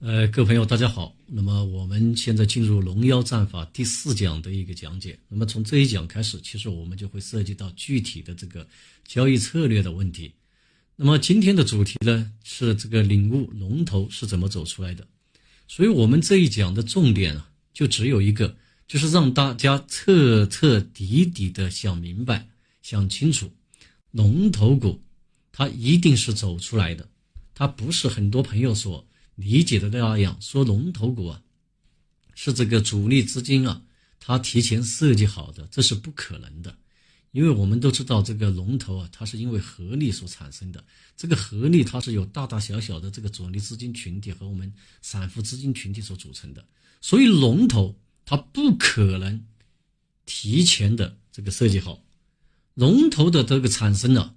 呃，各位朋友，大家好。那么我们现在进入《龙妖战法》第四讲的一个讲解。那么从这一讲开始，其实我们就会涉及到具体的这个交易策略的问题。那么今天的主题呢是这个领悟龙头是怎么走出来的。所以我们这一讲的重点啊，就只有一个，就是让大家彻彻底底的想明白、想清楚，龙头股它一定是走出来的，它不是很多朋友所。理解的那样说，龙头股啊，是这个主力资金啊，它提前设计好的，这是不可能的，因为我们都知道这个龙头啊，它是因为合力所产生的，这个合力它是有大大小小的这个主力资金群体和我们散户资金群体所组成的，所以龙头它不可能提前的这个设计好，龙头的这个产生呢，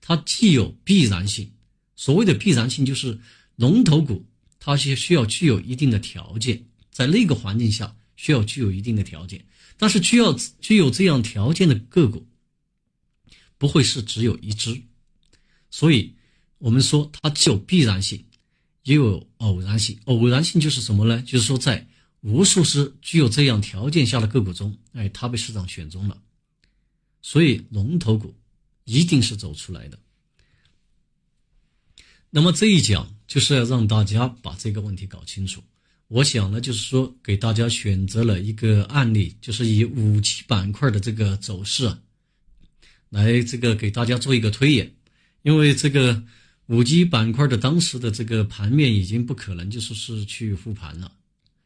它既有必然性，所谓的必然性就是龙头股。它是需要具有一定的条件，在那个环境下需要具有一定的条件，但是需要具有这样条件的个股，不会是只有一只，所以我们说它既有必然性，也有偶然性。偶然性就是什么呢？就是说在无数只具有这样条件下的个股中，哎，它被市场选中了，所以龙头股一定是走出来的。那么这一讲。就是要让大家把这个问题搞清楚。我想呢，就是说给大家选择了一个案例，就是以五 G 板块的这个走势啊，来这个给大家做一个推演。因为这个五 G 板块的当时的这个盘面已经不可能就是是去复盘了，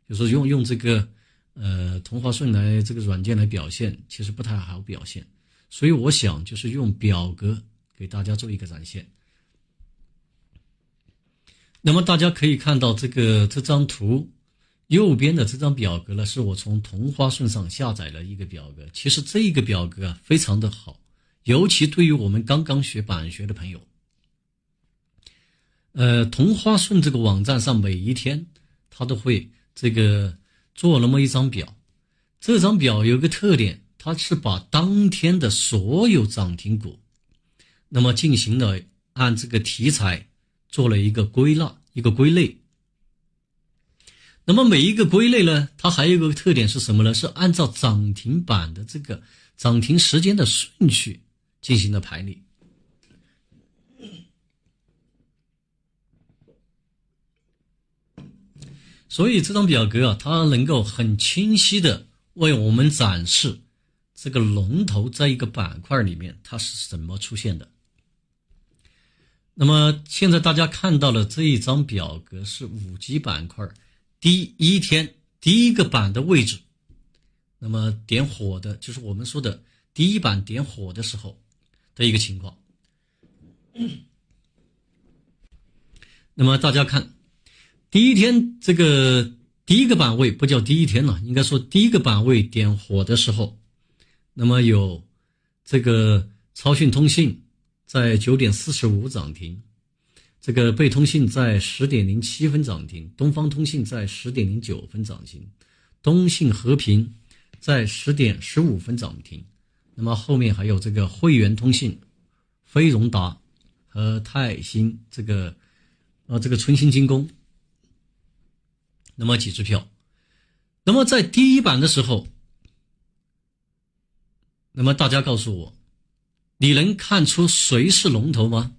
就是用用这个呃同花顺来这个软件来表现，其实不太好表现。所以我想就是用表格给大家做一个展现。那么大家可以看到这个这张图，右边的这张表格呢，是我从同花顺上下载了一个表格。其实这个表格啊，非常的好，尤其对于我们刚刚学板学的朋友。呃，同花顺这个网站上每一天，它都会这个做那么一张表。这张表有个特点，它是把当天的所有涨停股，那么进行了按这个题材。做了一个归纳，一个归类。那么每一个归类呢，它还有一个特点是什么呢？是按照涨停板的这个涨停时间的顺序进行的排列。所以这张表格啊，它能够很清晰的为我们展示这个龙头在一个板块里面它是怎么出现的。那么现在大家看到了这一张表格是五 G 板块第一天第一个板的位置，那么点火的就是我们说的第一板点火的时候的一个情况。那么大家看，第一天这个第一个板位不叫第一天了，应该说第一个板位点火的时候，那么有这个超讯通信。在九点四十五涨停，这个贝通信在十点零七分涨停，东方通信在十点零九分涨停，东信和平在十点十五分涨停。那么后面还有这个汇源通信、飞荣达和泰兴这个，呃，这个春兴精工，那么几只票。那么在第一版的时候，那么大家告诉我。你能看出谁是龙头吗？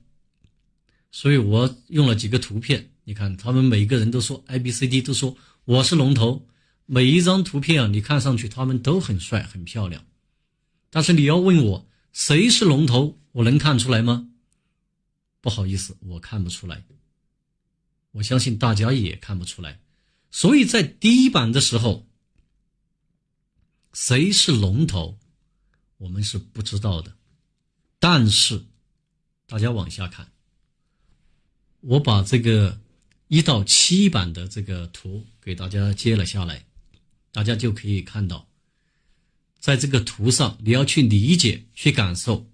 所以我用了几个图片，你看他们每个人都说 A、B、C、D 都说我是龙头。每一张图片啊，你看上去他们都很帅、很漂亮。但是你要问我谁是龙头，我能看出来吗？不好意思，我看不出来。我相信大家也看不出来。所以在第一版的时候，谁是龙头，我们是不知道的。但是，大家往下看，我把这个一到七版的这个图给大家接了下来，大家就可以看到，在这个图上，你要去理解、去感受，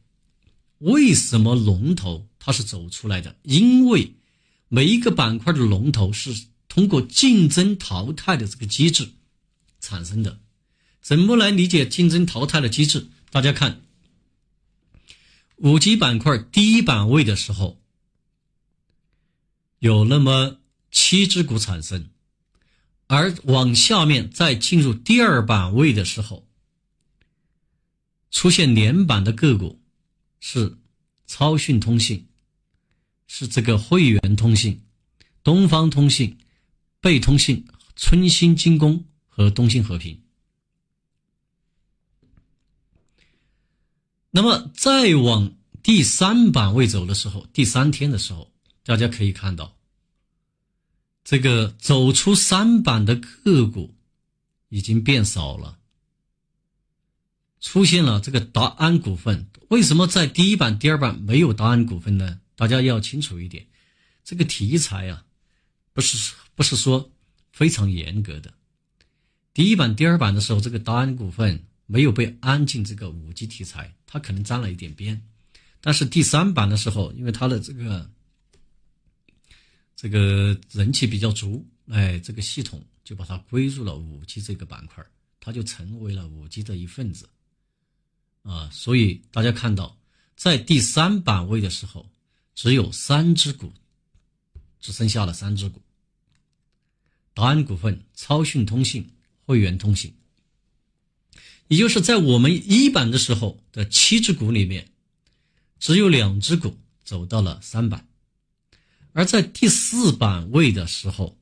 为什么龙头它是走出来的？因为每一个板块的龙头是通过竞争淘汰的这个机制产生的。怎么来理解竞争淘汰的机制？大家看。五 G 板块第一板位的时候，有那么七。只股产生，而往下面再进入第二板位的时候，出现连板的个股是超讯通信，是这个汇源通信、东方通信、贝通信、春兴精工和东兴和平。那么再往第三板位走的时候，第三天的时候，大家可以看到。这个走出三板的个股已经变少了，出现了这个达安股份。为什么在第一板、第二板没有达安股份呢？大家要清楚一点，这个题材啊，不是不是说非常严格的。第一板、第二板的时候，这个达安股份没有被安进这个五 G 题材，它可能沾了一点边。但是第三版的时候，因为它的这个。这个人气比较足，哎，这个系统就把它归入了五 G 这个板块，它就成为了五 G 的一份子，啊，所以大家看到，在第三版位的时候，只有三只股，只剩下了三只股：达安股份、超讯通信、汇源通信。也就是在我们一板的时候的七只股里面，只有两只股走到了三板。而在第四板位的时候，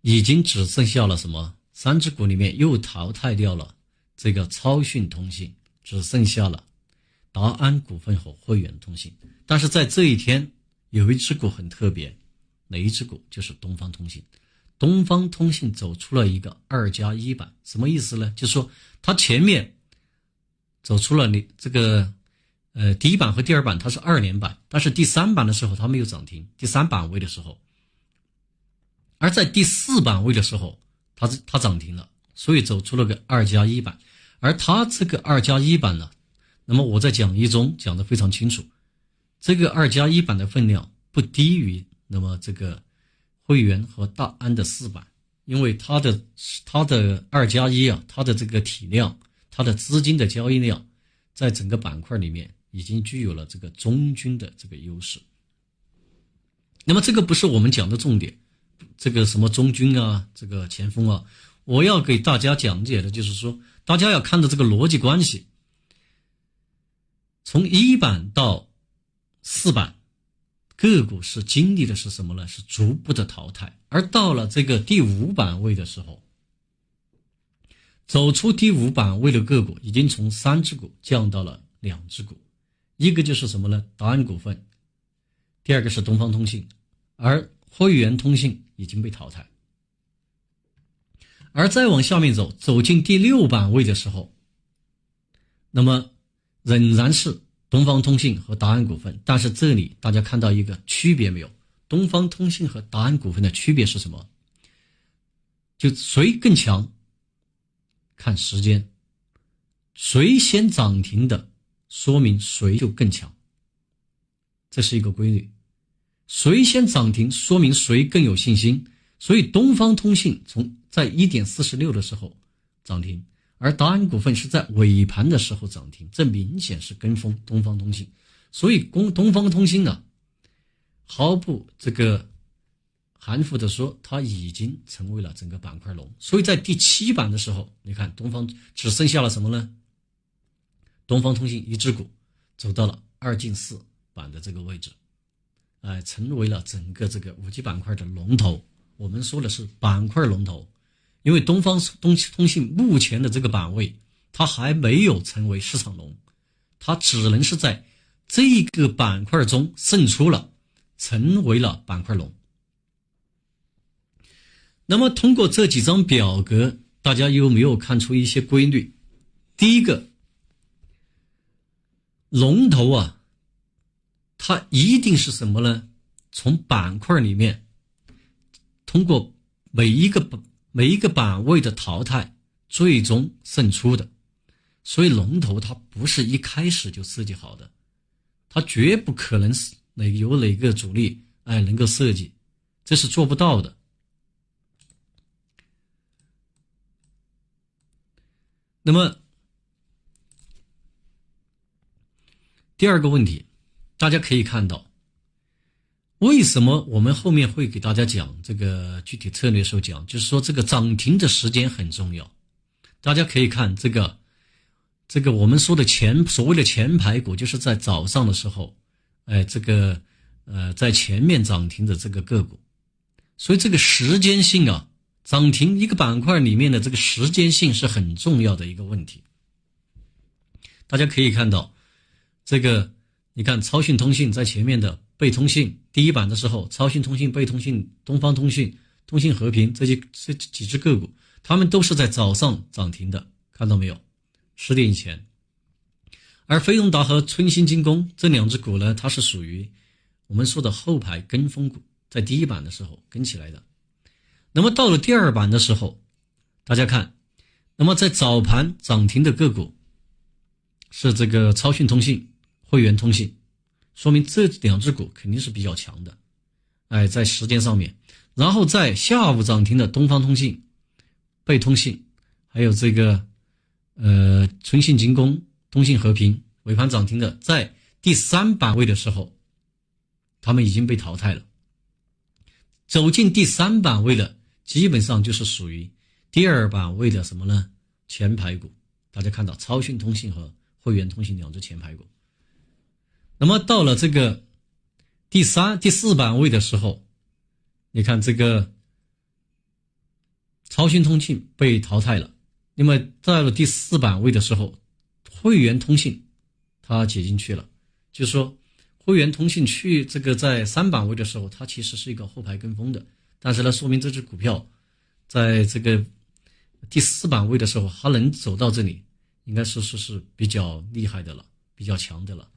已经只剩下了什么？三只股里面又淘汰掉了这个超讯通信，只剩下了达安股份和汇源通信。但是在这一天，有一只股很特别，哪一只股？就是东方通信。东方通信走出了一个二加一板，什么意思呢？就是说它前面走出了你这个。呃，第一板和第二板它是二连板，但是第三板的时候它没有涨停，第三板位的时候，而在第四板位的时候，它是它涨停了，所以走出了个二加一板，而它这个二加一板呢，那么我在讲义中讲的非常清楚，这个二加一板的分量不低于那么这个汇源和大安的四板，因为它的它的二加一啊，它的这个体量，它的资金的交易量，在整个板块里面。已经具有了这个中军的这个优势。那么这个不是我们讲的重点，这个什么中军啊，这个前锋啊，我要给大家讲解的就是说，大家要看到这个逻辑关系。从一板到四板，个股是经历的是什么呢？是逐步的淘汰，而到了这个第五板位的时候，走出第五板位的个股已经从三只股降到了两只股。一个就是什么呢？达安股份，第二个是东方通信，而汇源通信已经被淘汰。而再往下面走，走进第六板位的时候，那么仍然是东方通信和达安股份，但是这里大家看到一个区别没有？东方通信和达安股份的区别是什么？就谁更强？看时间，谁先涨停的？说明谁就更强，这是一个规律。谁先涨停，说明谁更有信心。所以东方通信从在一点四十六的时候涨停，而达安股份是在尾盘的时候涨停，这明显是跟风东方通信。所以东东方通信呢，毫不这个含糊的说，它已经成为了整个板块龙。所以在第七板的时候，你看东方只剩下了什么呢？东方通信一只股走到了二进四板的这个位置，哎，成为了整个这个五 G 板块的龙头。我们说的是板块龙头，因为东方东通信目前的这个板位，它还没有成为市场龙，它只能是在这个板块中胜出了，成为了板块龙。那么通过这几张表格，大家有没有看出一些规律？第一个。龙头啊，它一定是什么呢？从板块里面，通过每一个板每一个板位的淘汰，最终胜出的。所以龙头它不是一开始就设计好的，它绝不可能是哪有哪个主力哎能够设计，这是做不到的。那么。第二个问题，大家可以看到，为什么我们后面会给大家讲这个具体策略时候讲，就是说这个涨停的时间很重要。大家可以看这个，这个我们说的前所谓的前排股，就是在早上的时候，哎，这个呃在前面涨停的这个个股。所以这个时间性啊，涨停一个板块里面的这个时间性是很重要的一个问题。大家可以看到，这个你看超讯通信在前面的贝通信第一版的时候，超讯通信、贝通信、东方通信、通信和平这些这几只个股。他们都是在早上涨停的，看到没有？十点以前。而飞龙达和春兴精工这两只股呢，它是属于我们说的后排跟风股，在第一版的时候跟起来的。那么到了第二版的时候，大家看，那么在早盘涨停的个股是这个超讯通信、汇源通信，说明这两只股肯定是比较强的。哎，在时间上面，然后在下午涨停的东方通信。贝通信，还有这个，呃，春信精工、通信和平尾盘涨停的，在第三板位的时候，他们已经被淘汰了。走进第三板位的，基本上就是属于第二板位的什么呢？前排股。大家看到超讯通信和汇源通信两只前排股。那么到了这个第三、第四板位的时候，你看这个。超讯通信被淘汰了，那么到了第四板位的时候，汇源通信它挤进去了。就是说，汇源通信去这个在三板位的时候，它其实是一个后排跟风的，但是呢，说明这只股票在这个第四板位的时候，它能走到这里，应该说是是比较厉害的了，比较强的了。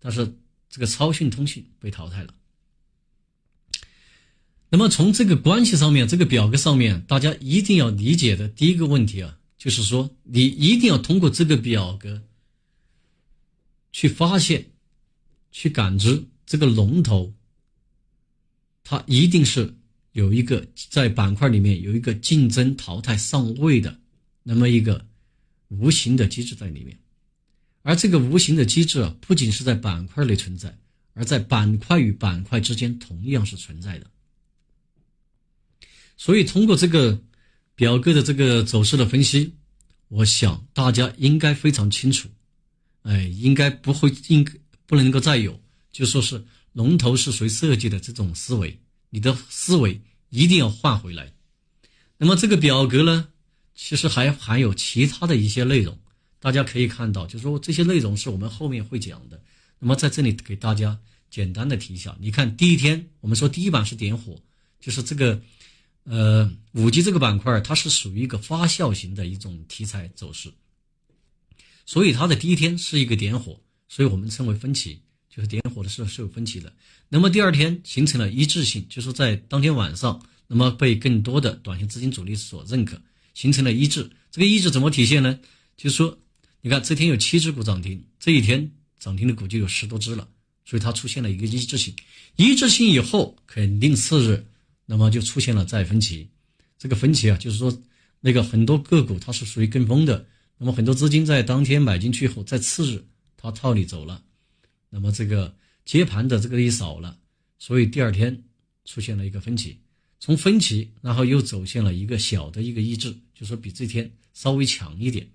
但是这个超讯通信被淘汰了。那么从这个关系上面，这个表格上面，大家一定要理解的第一个问题啊，就是说你一定要通过这个表格去发现、去感知这个龙头，它一定是有一个在板块里面有一个竞争淘汰上位的那么一个无形的机制在里面，而这个无形的机制啊，不仅是在板块内存在，而在板块与板块之间同样是存在的。所以，通过这个表格的这个走势的分析，我想大家应该非常清楚，哎，应该不会应不能够再有就说是龙头是谁设计的这种思维，你的思维一定要换回来。那么这个表格呢，其实还含有其他的一些内容，大家可以看到，就是说这些内容是我们后面会讲的。那么在这里给大家简单的提一下，你看第一天我们说第一板是点火，就是这个。呃，五 G 这个板块它是属于一个发酵型的一种题材走势，所以它的第一天是一个点火，所以我们称为分歧，就是点火的时候是有分歧的。那么第二天形成了一致性，就是在当天晚上，那么被更多的短线资金主力所认可，形成了一致。这个一致怎么体现呢？就是说，你看这天有七只股涨停，这一天涨停的股就有十多只了，所以它出现了一个一致性。一致性以后，肯定次日。那么就出现了再分歧，这个分歧啊，就是说那个很多个股它是属于跟风的，那么很多资金在当天买进去后，在次日它套利走了，那么这个接盘的这个一少了，所以第二天出现了一个分歧，从分歧然后又走向了一个小的一个抑制，就是说比这天稍微强一点。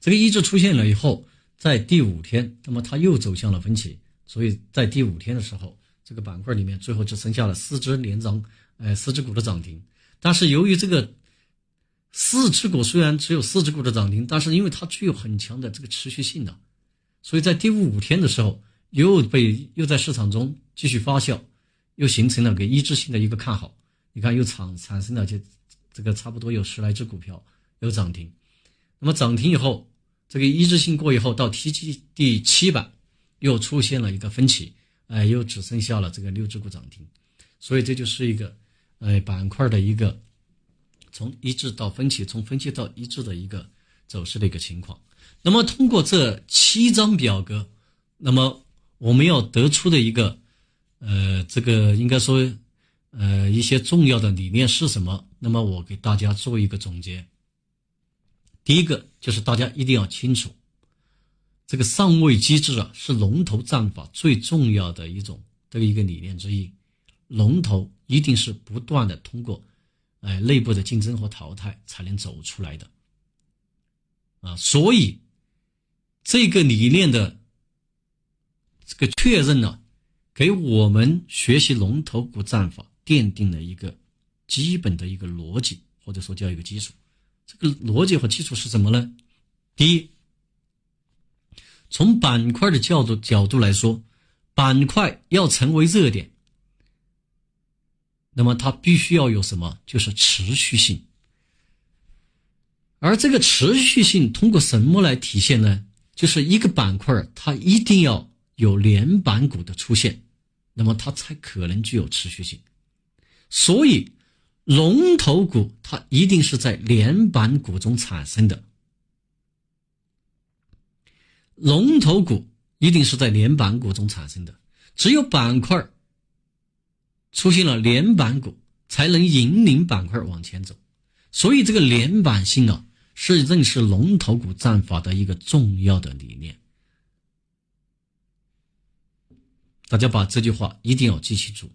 这个抑制出现了以后，在第五天，那么它又走向了分歧，所以在第五天的时候。这个板块里面最后只剩下了四只连涨，呃，四只股的涨停。但是由于这个四只股虽然只有四只股的涨停，但是因为它具有很强的这个持续性的，所以在第五天的时候又被又在市场中继续发酵，又形成了个一致性的一个看好。你看又产产生了这这个差不多有十来只股票有涨停。那么涨停以后，这个一致性过以后，到 T G 第七板又出现了一个分歧。哎，又只剩下了这个六只股涨停，所以这就是一个，哎，板块的一个从一致到分歧，从分歧到一致的一个走势的一个情况。那么通过这七张表格，那么我们要得出的一个，呃，这个应该说，呃，一些重要的理念是什么？那么我给大家做一个总结。第一个就是大家一定要清楚。这个上位机制啊，是龙头战法最重要的一种的一个理念之一。龙头一定是不断的通过，哎，内部的竞争和淘汰才能走出来的，啊，所以这个理念的这个确认呢，给我们学习龙头股战法奠定了一个基本的一个逻辑，或者说叫一个基础。这个逻辑和基础是什么呢？第一，从板块的角度角度来说，板块要成为热点。那么它必须要有什么？就是持续性。而这个持续性通过什么来体现呢？就是一个板块它一定要有连板股的出现，那么它才可能具有持续性。所以，龙头股它一定是在连板股中产生的。龙头股一定是在连板股中产生的。只有板块。出现了连板股，才能引领板块往前走，所以这个连板性啊，是认识龙头股战法的一个重要的理念。大家把这句话一定要记清楚：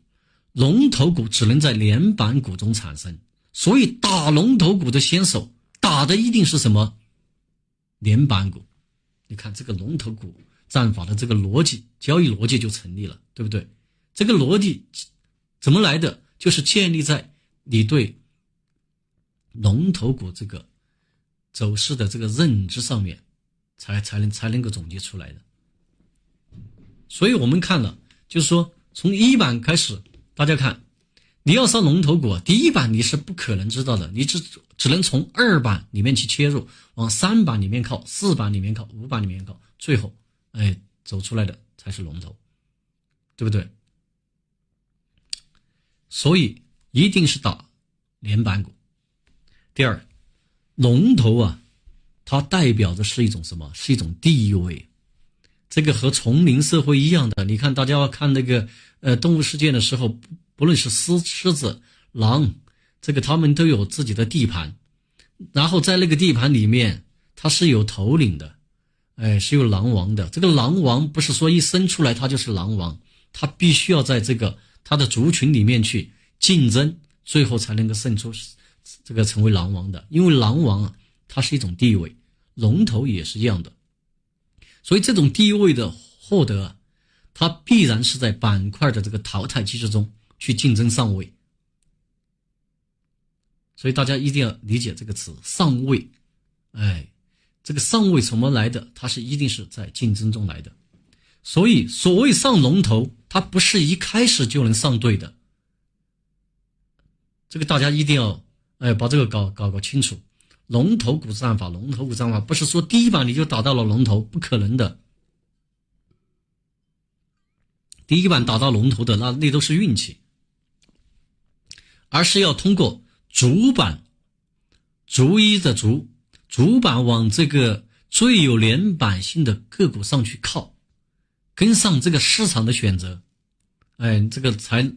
龙头股只能在连板股中产生，所以打龙头股的先手打的一定是什么？连板股。你看这个龙头股战法的这个逻辑，交易逻辑就成立了，对不对？这个逻辑。怎么来的？就是建立在你对龙头股这个走势的这个认知上面，才才能才能够总结出来的。所以我们看了，就是说从一板开始，大家看，你要上龙头股，第一板你是不可能知道的，你只只能从二板里面去切入，往三板里面靠，四板里面靠，五板里面靠，最后，哎，走出来的才是龙头，对不对？所以一定是打连板股。第二，龙头啊，它代表的是一种什么？是一种地位。这个和丛林社会一样的。你看，大家看那个呃动物世界的时候，不论是狮狮子、狼，这个他们都有自己的地盘。然后在那个地盘里面，它是有头领的，哎，是有狼王的。这个狼王不是说一生出来他就是狼王，他必须要在这个。他的族群里面去竞争，最后才能够胜出，这个成为狼王的。因为狼王啊，它是一种地位，龙头也是一样的。所以这种地位的获得，它必然是在板块的这个淘汰机制中去竞争上位。所以大家一定要理解这个词“上位”。哎，这个上位怎么来的？它是一定是在竞争中来的。所以所谓上龙头。它不是一开始就能上对的，这个大家一定要哎把这个搞搞搞清楚。龙头股战法，龙头股战法不是说第一板你就打到了龙头，不可能的。第一板打到龙头的那那都是运气，而是要通过主板，逐一的逐主板往这个最有连板性的个股上去靠。跟上这个市场的选择，哎，这个才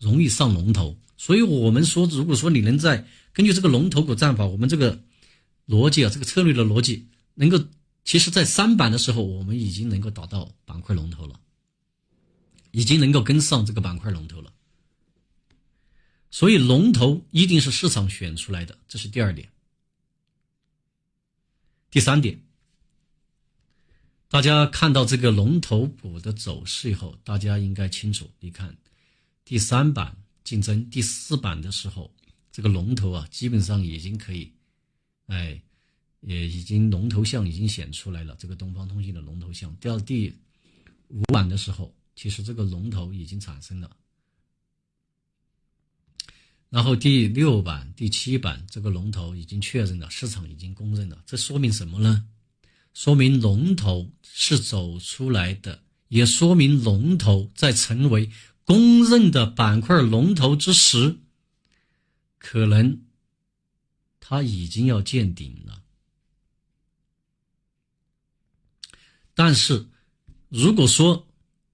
容易上龙头。所以我们说，如果说你能在根据这个龙头股战法，我们这个逻辑啊，这个策略的逻辑，能够，其实在三板的时候，我们已经能够打到板块龙头了，已经能够跟上这个板块龙头了。所以龙头一定是市场选出来的，这是第二点。第三点。大家看到这个龙头股的走势以后，大家应该清楚。你看，第三板竞争第四板的时候，这个龙头啊，基本上已经可以，哎，也已经龙头像已经显出来了。这个东方通信的龙头像，到第五板的时候，其实这个龙头已经产生了。然后第六板、第七板，这个龙头已经确认了，市场已经公认了。这说明什么呢？说明龙头是走出来的，也说明龙头在成为公认的板块龙头之时，可能它已经要见顶了。但是，如果说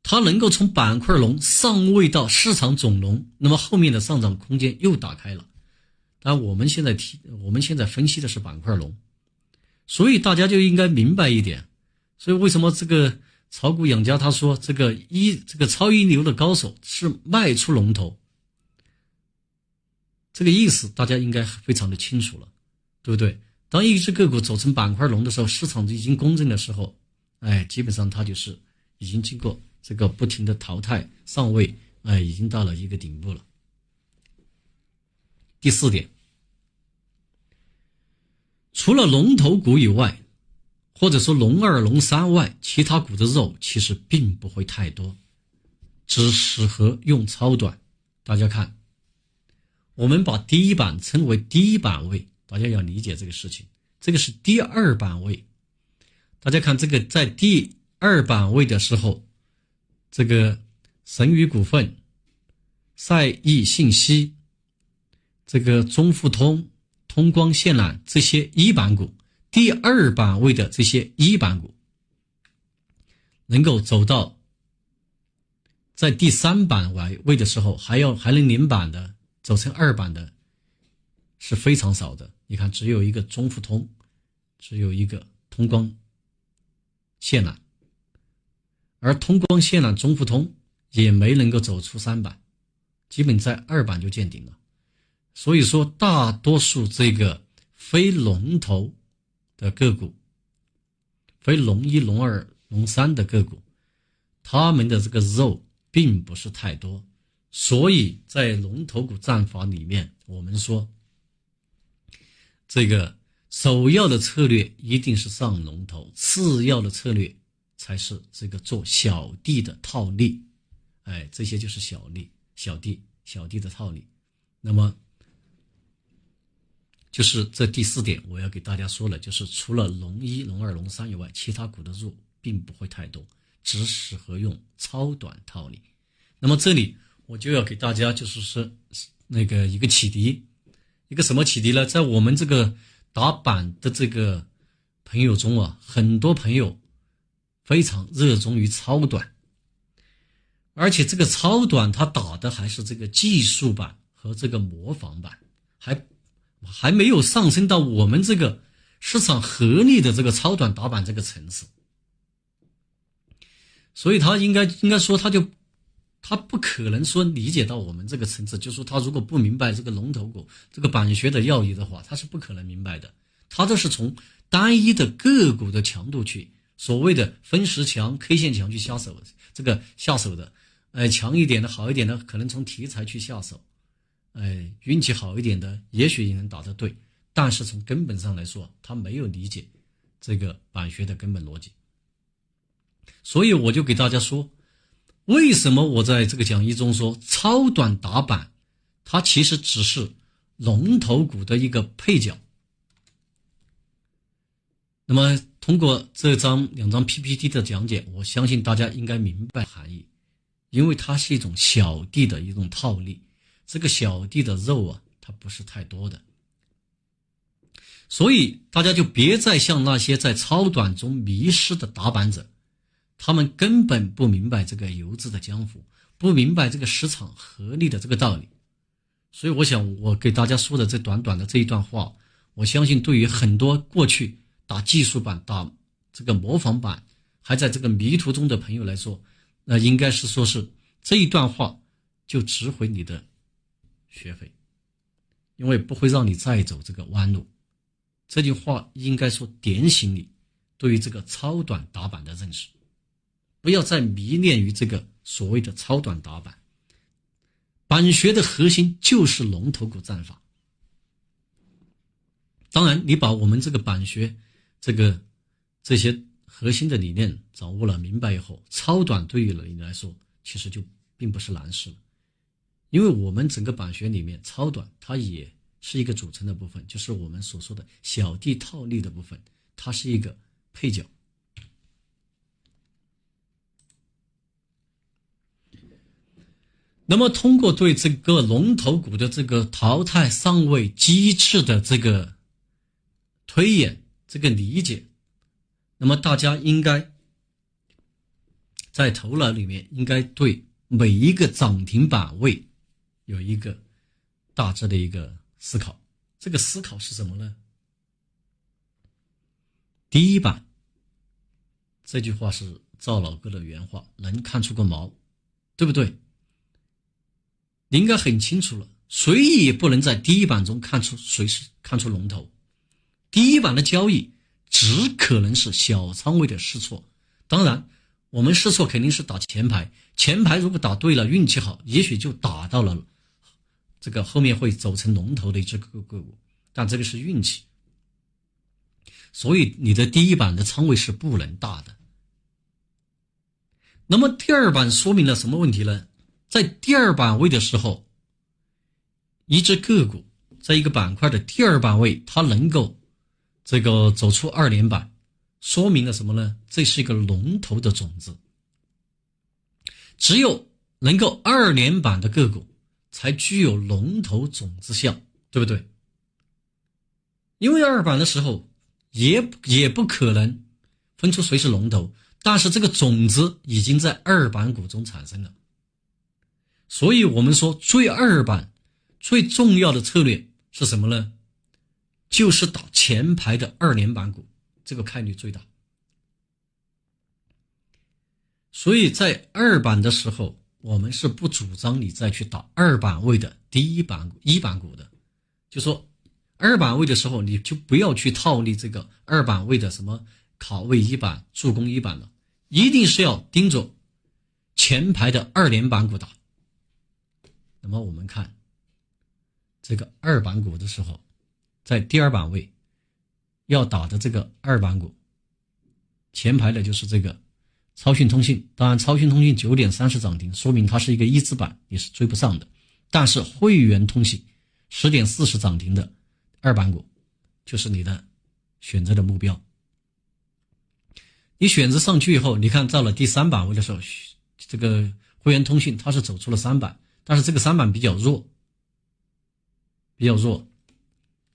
它能够从板块龙上位到市场总龙，那么后面的上涨空间又打开了。但我们现在提，我们现在分析的是板块龙。所以大家就应该明白一点，所以为什么这个炒股养家他说这个一这个超一流的高手是卖出龙头，这个意思大家应该非常的清楚了，对不对？当一只个股走成板块龙的时候，市场已经公正的时候，哎，基本上它就是已经经过这个不停的淘汰上位，哎，已经到了一个顶部了。第四点，除了龙头股以外，或者说龙二、龙三外，其他股的肉其实并不会太多，只适合用超短。大家看，我们把第一板称为第一板位。大家要理解这个事情，这个是第二板位。大家看这个在第二板位的时候，这个神宇股份、赛易信息、这个中富通、通光线缆这些一板股，第二板位的这些一板股，能够走到在第三板位位的时候，还要还能领板的，走成二板的，是非常少的。你看，只有一个中富通，只有一个通光线缆，而通光线缆、中富通也没能够走出三板，基本在二板就见顶了。所以说，大多数这个非龙头的个股，非龙一、龙二、龙三的个股，他们的这个肉并不是太多，所以在龙头股战法里面，我们说。这个首要的策略一定是上龙头，次要的策略才是这个做小弟的套利，哎，这些就是小利、小弟、小弟的套利。那么，就是这第四点，我要给大家说了，就是除了龙一、龙二、龙三以外，其他股的入并不会太多，只适合用超短套利。那么这里我就要给大家就是说那个一个启迪。一个什么启迪呢？在我们这个打板的这个朋友中啊，很多朋友非常热衷于超短，而且这个超短他打的还是这个技术板和这个模仿板，还还没有上升到我们这个市场合力的这个超短打板这个层次，所以他应该应该说他就。他不可能说理解到我们这个层次，就说他如果不明白这个龙头股这个板学的要义的话，他是不可能明白的。他都是从单一的个股的强度去所谓的分时强、K 线强去下手，这个下手的，哎，强一点的好一点的，可能从题材去下手，哎，运气好一点的，也许也能打得对，但是从根本上来说，他没有理解这个板学的根本逻辑，所以我就给大家说。为什么我在这个讲义中说超短打板，它其实只是龙头股的一个配角？那么通过这张两张 PPT 的讲解，我相信大家应该明白含义，因为它是一种小弟的一种套利，这个小弟的肉啊，它不是太多的，所以大家就别再像那些在超短中迷失的打板者。他们根本不明白这个游资的江湖，不明白这个市场合力的这个道理，所以我想我给大家说的这短短的这一段话，我相信对于很多过去打技术板、打这个模仿板，还在这个迷途中的朋友来说，那应该是说是这一段话就值回你的学费，因为不会让你再走这个弯路。这句话应该说点醒你对于这个超短打板的认识。不要再迷恋于这个所谓的超短打板，板学的核心就是龙头股战法。当然，你把我们这个板学这个这些核心的理念掌握了、明白以后，超短对于你来说其实就并不是难事了，因为我们整个板学里面，超短它也是一个组成的部分，就是我们所说的小弟套利的部分，它是一个配角。那么，通过对这个龙头股的这个淘汰上位机制的这个推演、这个理解，那么大家应该在头脑里面应该对每一个涨停板位有一个大致的一个思考。这个思考是什么呢？第一版这句话是赵老哥的原话，能看出个毛，对不对？应该很清楚了，谁也不能在第一板中看出谁是看出龙头。第一板的交易只可能是小仓位的试错，当然，我们试错肯定是打前排，前排如果打对了，运气好，也许就打到了这个后面会走成龙头的一只个个股，但这个是运气。所以你的第一板的仓位是不能大的。那么第二板说明了什么问题呢？在第二板位的时候，一只个股在一个板块的第二板位，它能够这个走出二连板，说明了什么呢？这是一个龙头的种子。只有能够二连板的个股，才具有龙头种子相，对不对？因为二板的时候。也也不可能分出谁是龙头，但是这个种子已经在二板股中产生了，所以我们说最二板最重要的策略是什么呢？就是打前排的二连板股，这个概率最大。所以在二板的时候，我们是不主张你再去打二板位的第一板、一板股的，就说。二板位的时候，你就不要去套利这个二板位的什么卡位一板、助攻一板了，一定是要盯着前排的二连板股打。那么我们看这个二板股的时候，在第二板位要打的这个二板股，前排的就是这个超讯通信。当然，超讯通信九点三十涨停，说明它是一个一字板，你是追不上的。但是汇源通信十点四十涨停的。二板股就是你的选择的目标。你选择上去以后，你看到了第三板位的时候，这个汇源通信它是走出了三板，但是这个三板比较弱，比较弱。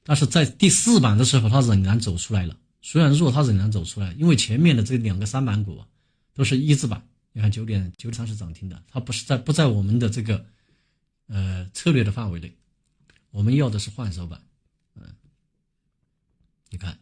但是在第四板的时候，它仍然走出来了。虽然弱，它仍然走出来，因为前面的这两个三板股啊，都是一字板。你看九点九点三是涨停的，它不是在不在我们的这个呃策略的范围内。我们要的是换手板。嗯你看，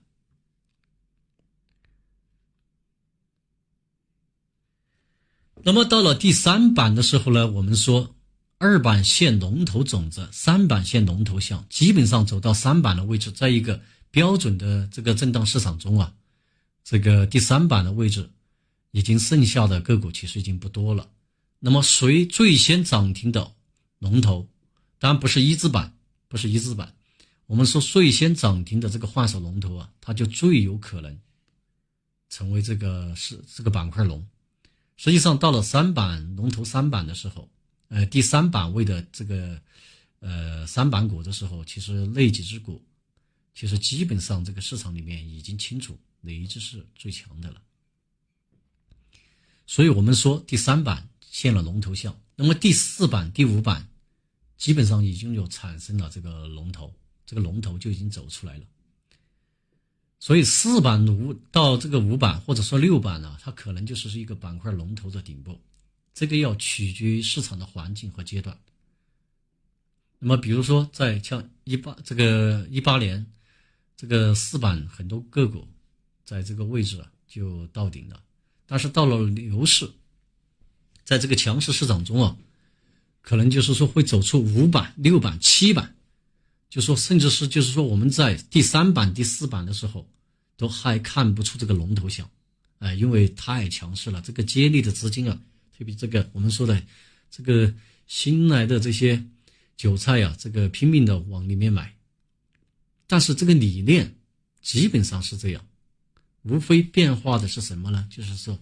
那么到了第三板的时候呢，我们说二板线龙头种子，三板线龙头项，基本上走到三板的位置，在一个标准的这个震荡市场中啊，这个第三板的位置已经剩下的个股其实已经不多了。那么谁最先涨停的龙头？当然不是一字板，不是一字板。我们说最先涨停的这个换手龙头啊，它就最有可能成为这个是这个板块龙。实际上到了三板龙头三板的时候，呃，第三板位的这个呃三板股的时候，其实那几只股，其实基本上这个市场里面已经清楚哪一只是最强的了。所以我们说第三板现了龙头相，那么第四板、第五板基本上已经有产生了这个龙头。这个龙头就已经走出来了，所以四板五到这个五板或者说六板呢，它可能就是是一个板块龙头的顶部，这个要取决于市场的环境和阶段。那么，比如说在像一八这个一八年，这个四板很多个股在这个位置啊就到顶了，但是到了牛市，在这个强势市场中啊，可能就是说会走出五板、六板、七板。就说，甚至是就是说，我们在第三板、第四板的时候，都还看不出这个龙头响，哎，因为太强势了。这个接力的资金啊，特别这个我们说的这个新来的这些韭菜呀，这个拼命的往里面买。但是这个理念基本上是这样，无非变化的是什么呢？就是说，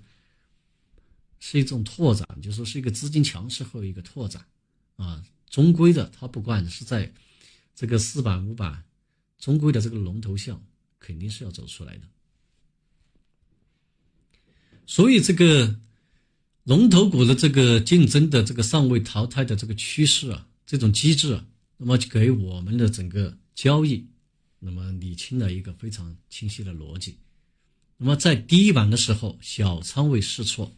是一种拓展，就说是一个资金强势后一个拓展啊。终归的，它不管是在。这个四板五板，中规的这个龙头项肯定是要走出来的，所以这个龙头股的这个竞争的这个尚未淘汰的这个趋势啊，这种机制啊，那么给我们的整个交易，那么理清了一个非常清晰的逻辑。那么在第一板的时候，小仓位试错，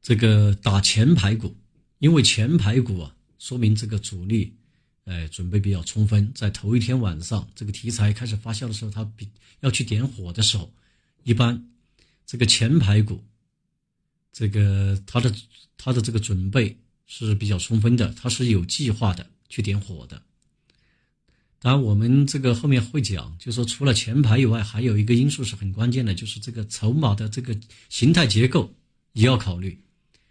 这个打前排股。因为前排股啊，说明这个主力，哎，准备比较充分，在头一天晚上这个题材开始发酵的时候，它比要去点火的时候，一般这个前排股，这个它的它的这个准备是比较充分的，它是有计划的去点火的。当然，我们这个后面会讲，就说除了前排以外，还有一个因素是很关键的，就是这个筹码的这个形态结构也要考虑。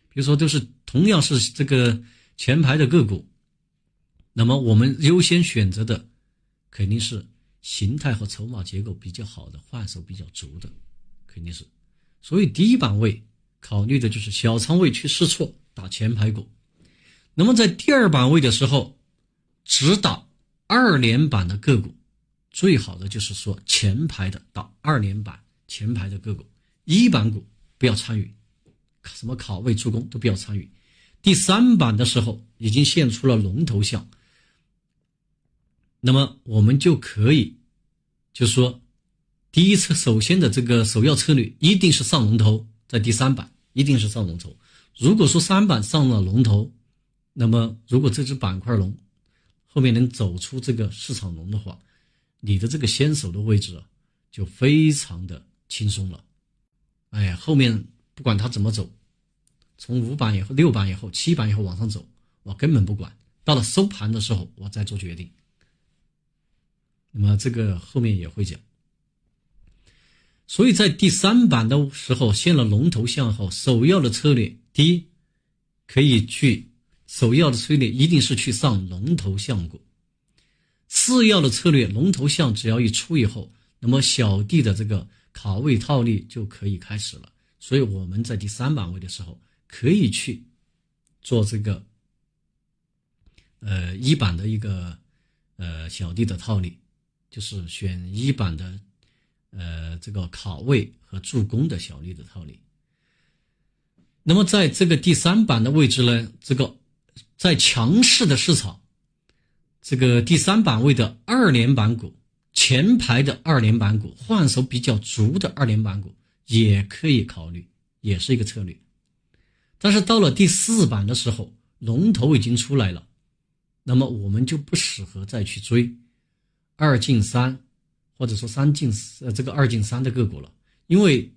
比如说，都是同样是这个前排的个股。那么我们优先选择的肯定是形态和筹码结构比较好的、换手比较足的，肯定是。所以第一板位考虑的就是小仓位去试错打前排股。那么在第二板位的时候，只打二连板的个股，最好的就是说前排的打二连板前排的个股，一板股不要参与，什么考位助攻都不要参与。第三板的时候已经现出了龙头像。那么我们就可以，就说，第一次首先的这个首要策略一定是上龙头，在第三板一定是上龙头。如果说三板上了龙头，那么如果这只板块龙后面能走出这个市场龙的话，你的这个先手的位置啊，就非常的轻松了。哎，后面不管它怎么走，从五板以后、六板以后、七板以后往上走，我根本不管。到了收盘的时候，我再做决定。那么这个后面也会讲，所以在第三板的时候现了龙头向后，首要的策略，第一，可以去首要的策略一定是去上龙头向股，次要的策略，龙头向只要一出以后，那么小弟的这个卡位套利就可以开始了。所以我们在第三板位的时候可以去做这个，呃一板的一个呃小弟的套利。就是选一板的，呃，这个卡位和助攻的小绿的套利。那么在这个第三板的位置呢，这个在强势的市场，这个第三板位的二连板股，前排的二连板股，换手比较足的二连板股也可以考虑，也是一个策略。但是到了第四板的时候，龙头已经出来了，那么我们就不适合再去追。二进三，或者说三进呃这个二进三的个股了，因为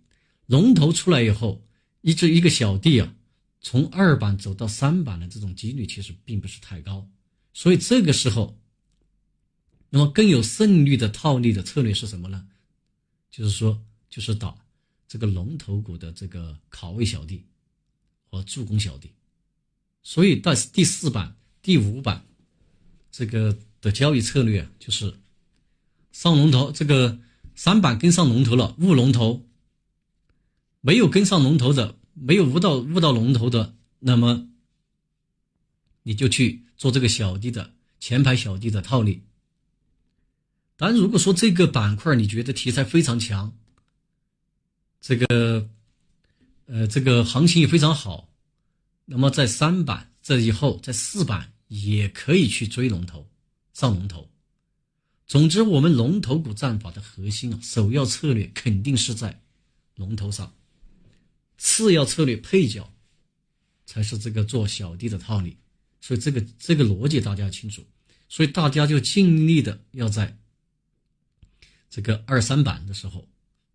龙头出来以后，一只一个小弟啊，从二板走到三板的这种几率其实并不是太高，所以这个时候，那么更有胜率的套利的策略是什么呢？就是说，就是打这个龙头股的这个卡位小弟和助攻小弟，所以到第四板、第五板这个的交易策略就是。上龙头，这个三板跟上龙头了，悟龙头；没有跟上龙头的，没有悟到悟到龙头的，那么你就去做这个小弟的前排小弟的套利。当然，如果说这个板块你觉得题材非常强，这个呃这个行情也非常好，那么在三板这以后，在四板也可以去追龙头，上龙头。总之，我们龙头股战法的核心啊，首要策略肯定是在龙头上，次要策略配角才是这个做小弟的套利。所以这个这个逻辑大家要清楚。所以大家就尽力的要在这个二三板的时候，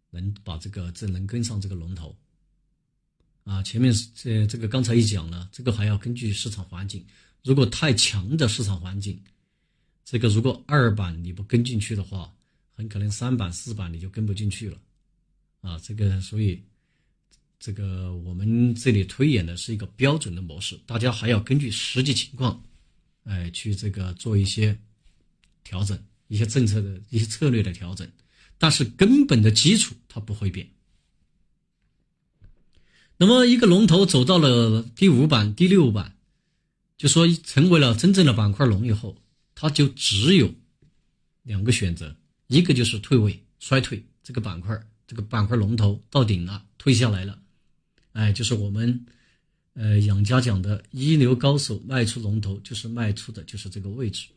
能把这个这能跟上这个龙头啊。前面这这个刚才一讲了，这个还要根据市场环境。如果太强的市场环境，这个如果二板你不跟进去的话，很可能三板四板你就跟不进去了，啊，这个所以这个我们这里推演的是一个标准的模式，大家还要根据实际情况，哎，去这个做一些调整，一些政策的一些策略的调整，但是根本的基础它不会变。那么一个龙头走到了第五板、第六板，就说成为了真正的板块龙以后。他就只有两个选择，一个就是退位衰退，这个板块这个板块龙头到顶了，退下来了，哎，就是我们呃养家讲的一流高手卖出龙头，就是卖出的就是这个位置。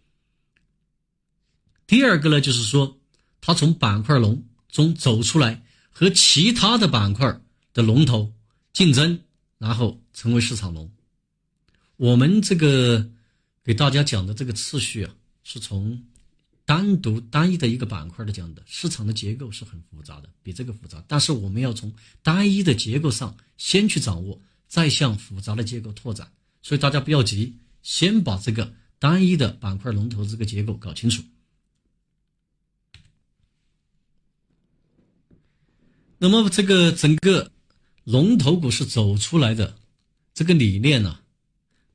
第二个呢，就是说他从板块龙中走出来，和其他的板块的龙头竞争，然后成为市场龙。我们这个。给大家讲的这个次序啊，是从单独单一的一个板块的讲的，市场的结构是很复杂的，比这个复杂。但是我们要从单一的结构上先去掌握，再向复杂的结构拓展。所以大家不要急，先把这个单一的板块龙头这个结构搞清楚。那么这个整个龙头股是走出来的这个理念呢，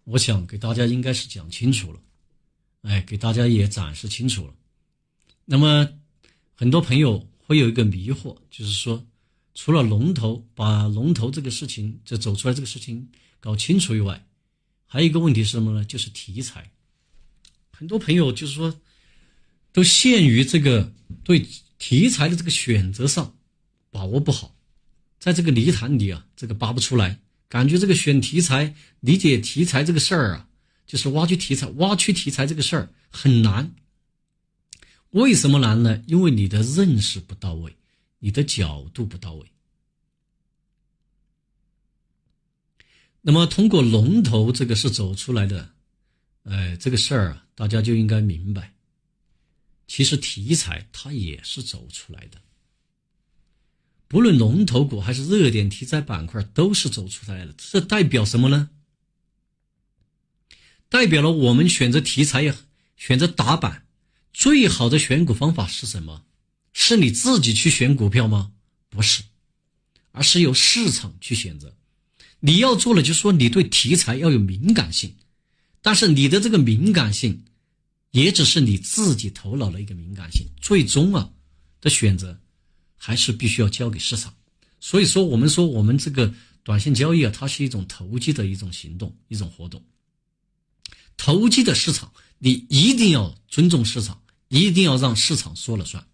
我想给大家应该是讲清楚了，哎，给大家也展示清楚了。那么很多朋友会有一个迷惑，就是说，除了龙头把龙头这个事情就走出来这个事情搞清楚以外，还有一个问题是什么呢？就是题材。很多朋友就是说，都陷于这个对题材的这个选择上。把握不好，在这个泥潭里啊，这个拔不出来。感觉这个选题材、理解题材这个事儿啊，就是挖掘题材、挖掘题材这个事儿很难。为什么难呢？因为你的认识不到位，你的角度不到位。那么，通过龙头这个是走出来的，哎，这个事儿啊，大家就应该明白，其实题材它也是走出来的。不论龙头股还是热点题材板块，都是走出来了。这代表什么呢？代表了我们选择题材、选择打板最好的选股方法是什么？是你自己去选股票吗？不是，而是由市场去选择。你要做的就是说，你对题材要有敏感性，但是你的这个敏感性，也只是你自己头脑的一个敏感性。最终啊的选择。还是必须要交给市场，所以说我们说我们这个短线交易啊，它是一种投机的一种行动，一种活动。投机的市场，你一定要尊重市场，一定要让市场说了算。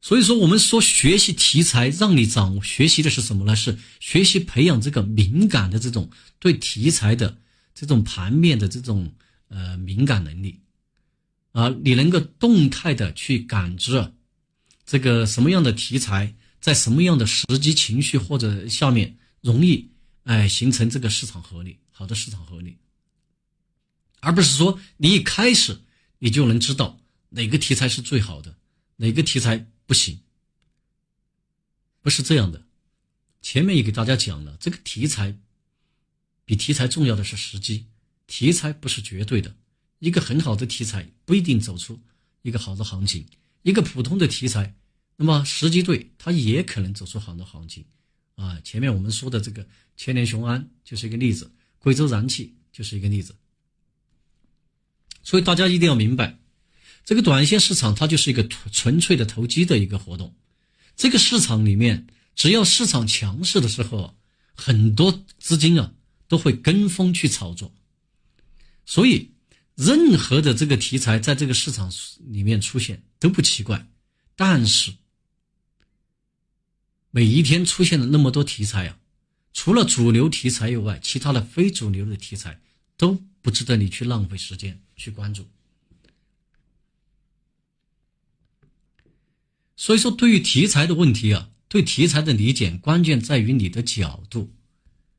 所以说，我们说学习题材，让你掌握学习的是什么呢？是学习培养这个敏感的这种对题材的这种盘面的这种呃敏感能力啊，你能够动态的去感知。这个什么样的题材，在什么样的时机、情绪或者下面，容易哎形成这个市场合力，好的市场合力，而不是说你一开始你就能知道哪个题材是最好的，哪个题材不行，不是这样的。前面也给大家讲了，这个题材比题材重要的是时机，题材不是绝对的，一个很好的题材不一定走出一个好的行情。一个普通的题材，那么时机对，它也可能走出好的行情，啊，前面我们说的这个千年雄安就是一个例子，贵州燃气就是一个例子，所以大家一定要明白，这个短线市场它就是一个纯粹的投机的一个活动，这个市场里面，只要市场强势的时候，很多资金啊都会跟风去炒作，所以。任何的这个题材在这个市场里面出现都不奇怪，但是每一天出现的那么多题材啊，除了主流题材以外，其他的非主流的题材都不值得你去浪费时间去关注。所以说，对于题材的问题啊，对题材的理解，关键在于你的角度，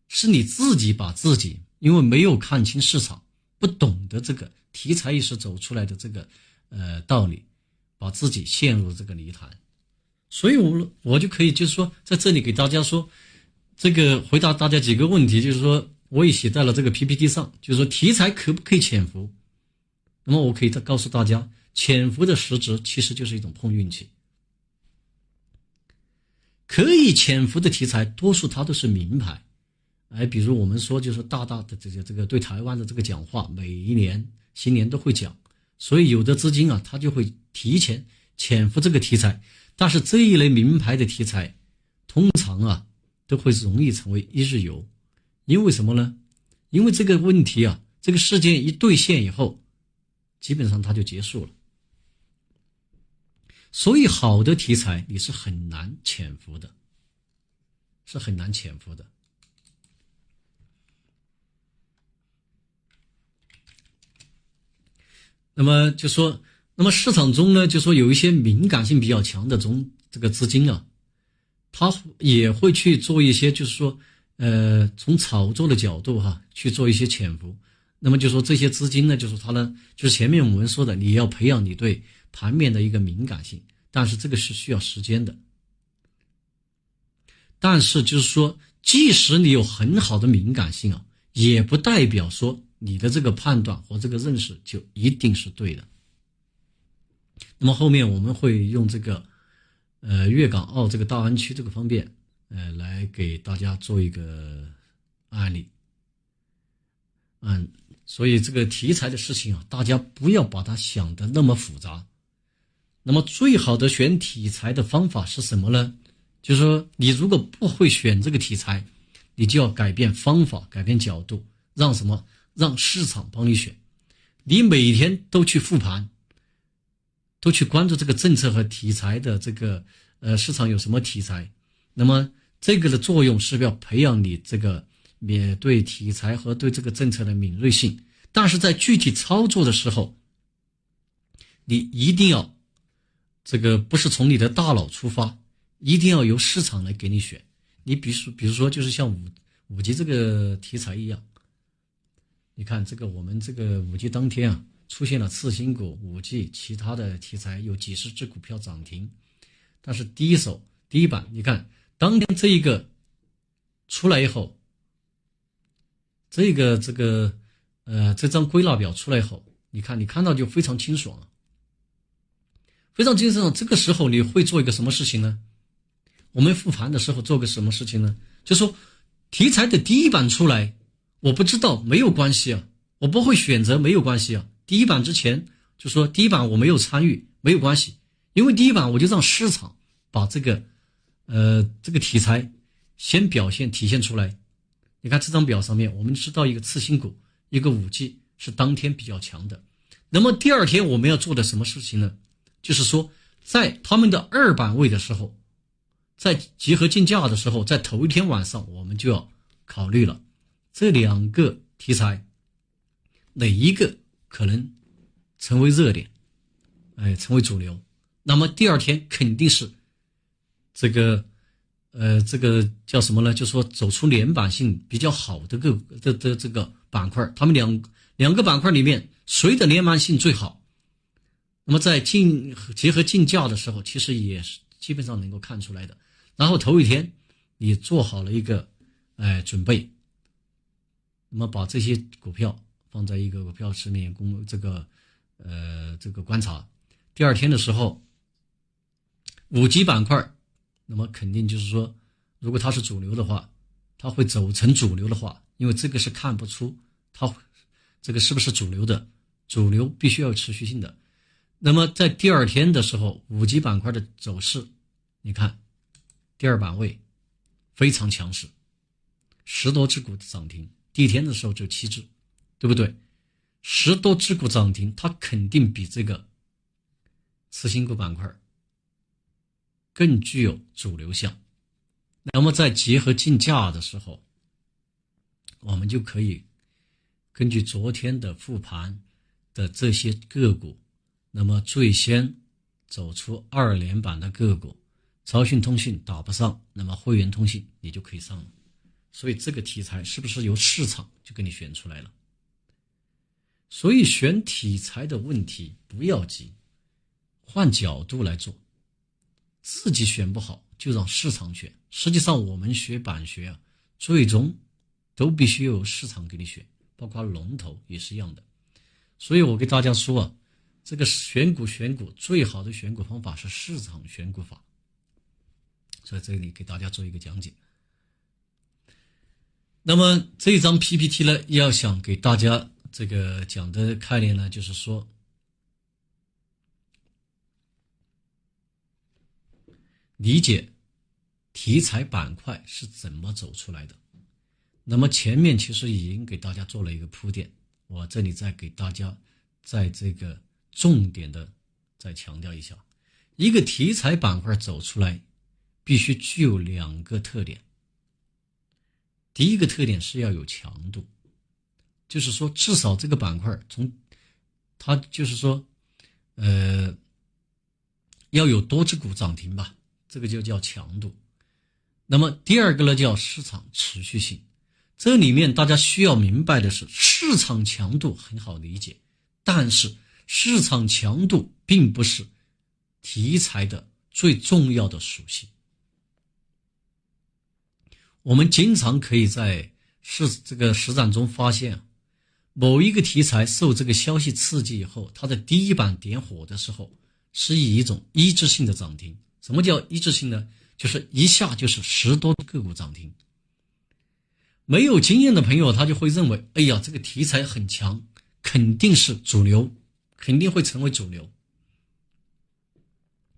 是你自己把自己因为没有看清市场。不懂得这个题材意识走出来的这个呃道理，把自己陷入这个泥潭，所以，我我就可以就是说，在这里给大家说，这个回答大家几个问题，就是说，我也写在了这个 PPT 上，就是说，题材可不可以潜伏？那么，我可以再告诉大家，潜伏的实质其实就是一种碰运气。可以潜伏的题材，多数它都是名牌。哎，比如我们说，就是大大的这个这个对台湾的这个讲话，每一年新年都会讲，所以有的资金啊，他就会提前潜伏这个题材。但是这一类名牌的题材，通常啊都会容易成为一日游，因为什么呢？因为这个问题啊，这个事件一兑现以后，基本上它就结束了。所以好的题材你是很难潜伏的，是很难潜伏的。那么就说，那么市场中呢，就说有一些敏感性比较强的中这个资金啊，他也会去做一些，就是说，呃，从炒作的角度哈去做一些潜伏。那么就说这些资金呢，就是它呢，就是前面我们说的，你要培养你对盘面的一个敏感性，但是这个是需要时间的。但是就是说，即使你有很好的敏感性啊，也不代表说你的这个判断和这个认识就一定是对的。那么后面我们会用这个，呃，粤港澳这个大湾区这个方面，呃，来给大家做一个案例。嗯，所以这个题材的事情啊，大家不要把它想的那么复杂。那么最好的选题材的方法是什么呢？就是说，你如果不会选这个题材，你就要改变方法，改变角度，让什么？让市场帮你选。你每天都去复盘。都去关注这个政策和题材的这个呃市场有什么题材，那么这个的作用是要培养你这个面对题材和对这个政策的敏锐性，但是在具体操作的时候，你一定要这个不是从你的大脑出发，一定要由市场来给你选。你比如说，比如说就是像五五 G 这个题材一样，你看这个我们这个五 G 当天啊。出现了次新股、五 G，其他的题材有几十只股票涨停，但是第一手、第一板，你看当天这一个出来以后，这个这个呃这张归纳表出来以后，你看你看到就非常清爽，非常清爽。这个时候你会做一个什么事情呢？我们复盘的时候做个什么事情呢？就说题材的第一板出来，我不知道没有关系啊，我不会选择没有关系啊。第一版之前就说第一版我没有参与，没有关系，因为第一版我就让市场把这个，呃，这个题材先表现体现出来。你看这张表上面，我们知道一个次新股，一个五 G 是当天比较强的。那么第二天我们要做的什么事情呢？就是说，在他们的二板位的时候，在集合竞价的时候，在头一天晚上我们就要考虑了这两个题材哪一个。可能成为热点，哎，成为主流。那么第二天肯定是这个，呃，这个叫什么呢？就说走出连板性比较好的个的的这个板块，他们两两个板块里面谁的连板性最好？那么在竞结合竞价的时候，其实也是基本上能够看出来的。然后头一天你做好了一个哎准备，那么把这些股票。放在一个股票池里面供这个，呃，这个观察。第二天的时候，五 G 板块，那么肯定就是说，如果它是主流的话，它会走成主流的话，因为这个是看不出它这个是不是主流的，主流必须要持续性的。那么在第二天的时候，五 G 板块的走势，你看，第二板位非常强势，十多只股涨停，第一天的时候就七只。对不对？十多只股涨停，它肯定比这个次新股板块更具有主流性。那么在结合竞价的时候，我们就可以根据昨天的复盘的这些个股，那么最先走出二连板的个股，超讯通讯打不上，那么汇源通信你就可以上了。所以这个题材是不是由市场就给你选出来了？所以选题材的问题不要急，换角度来做，自己选不好就让市场选。实际上我们学板学啊，最终都必须由市场给你选，包括龙头也是一样的。所以我给大家说啊，这个选股选股最好的选股方法是市场选股法。所以这里给大家做一个讲解。那么这张 PPT 呢，要想给大家。这个讲的概念呢，就是说，理解题材板块是怎么走出来的。那么前面其实已经给大家做了一个铺垫，我这里再给大家在这个重点的再强调一下：一个题材板块走出来，必须具有两个特点。第一个特点是要有强度。就是说，至少这个板块从它就是说，呃，要有多只股涨停吧，这个就叫强度。那么第二个呢，叫市场持续性。这里面大家需要明白的是，市场强度很好理解，但是市场强度并不是题材的最重要的属性。我们经常可以在市这个实战中发现，某一个题材受这个消息刺激以后，它的第一板点火的时候，是以一种一致性的涨停。什么叫一致性呢？就是一下就是十多个股涨停。没有经验的朋友，他就会认为，哎呀，这个题材很强，肯定是主流，肯定会成为主流。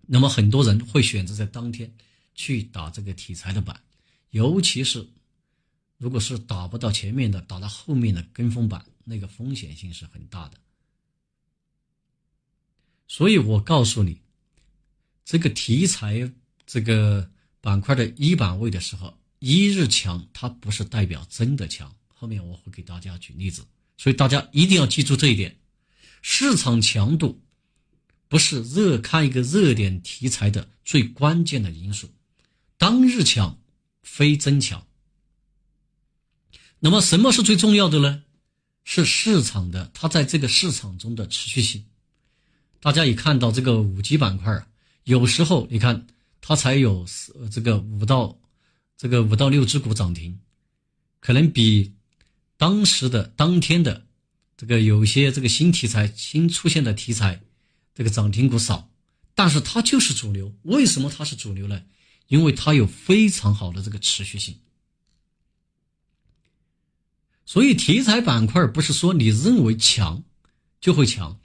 那么很多人会选择在当天去打这个题材的板，尤其是如果是打不到前面的，打到后面的跟风板，那个风险性是很大的。所以我告诉你，这个题材这个板块的一板位的时候。一日强，它不是代表真的强。后面我会给大家举例子，所以大家一定要记住这一点：市场强度不是热看一个热点题材的最关键的因素。当日强非真强。那么什么是最重要的呢？是市场的它在这个市场中的持续性。大家也看到这个五 G 板块啊，有时候你看它才有这个五到。这个五到六只股涨停，可能比当时的当天的这个有些这个新题材新出现的题材，这个涨停股少，但是它就是主流。为什么它是主流呢？因为它有非常好的这个持续性。所以题材板块不是说你认为强就会强，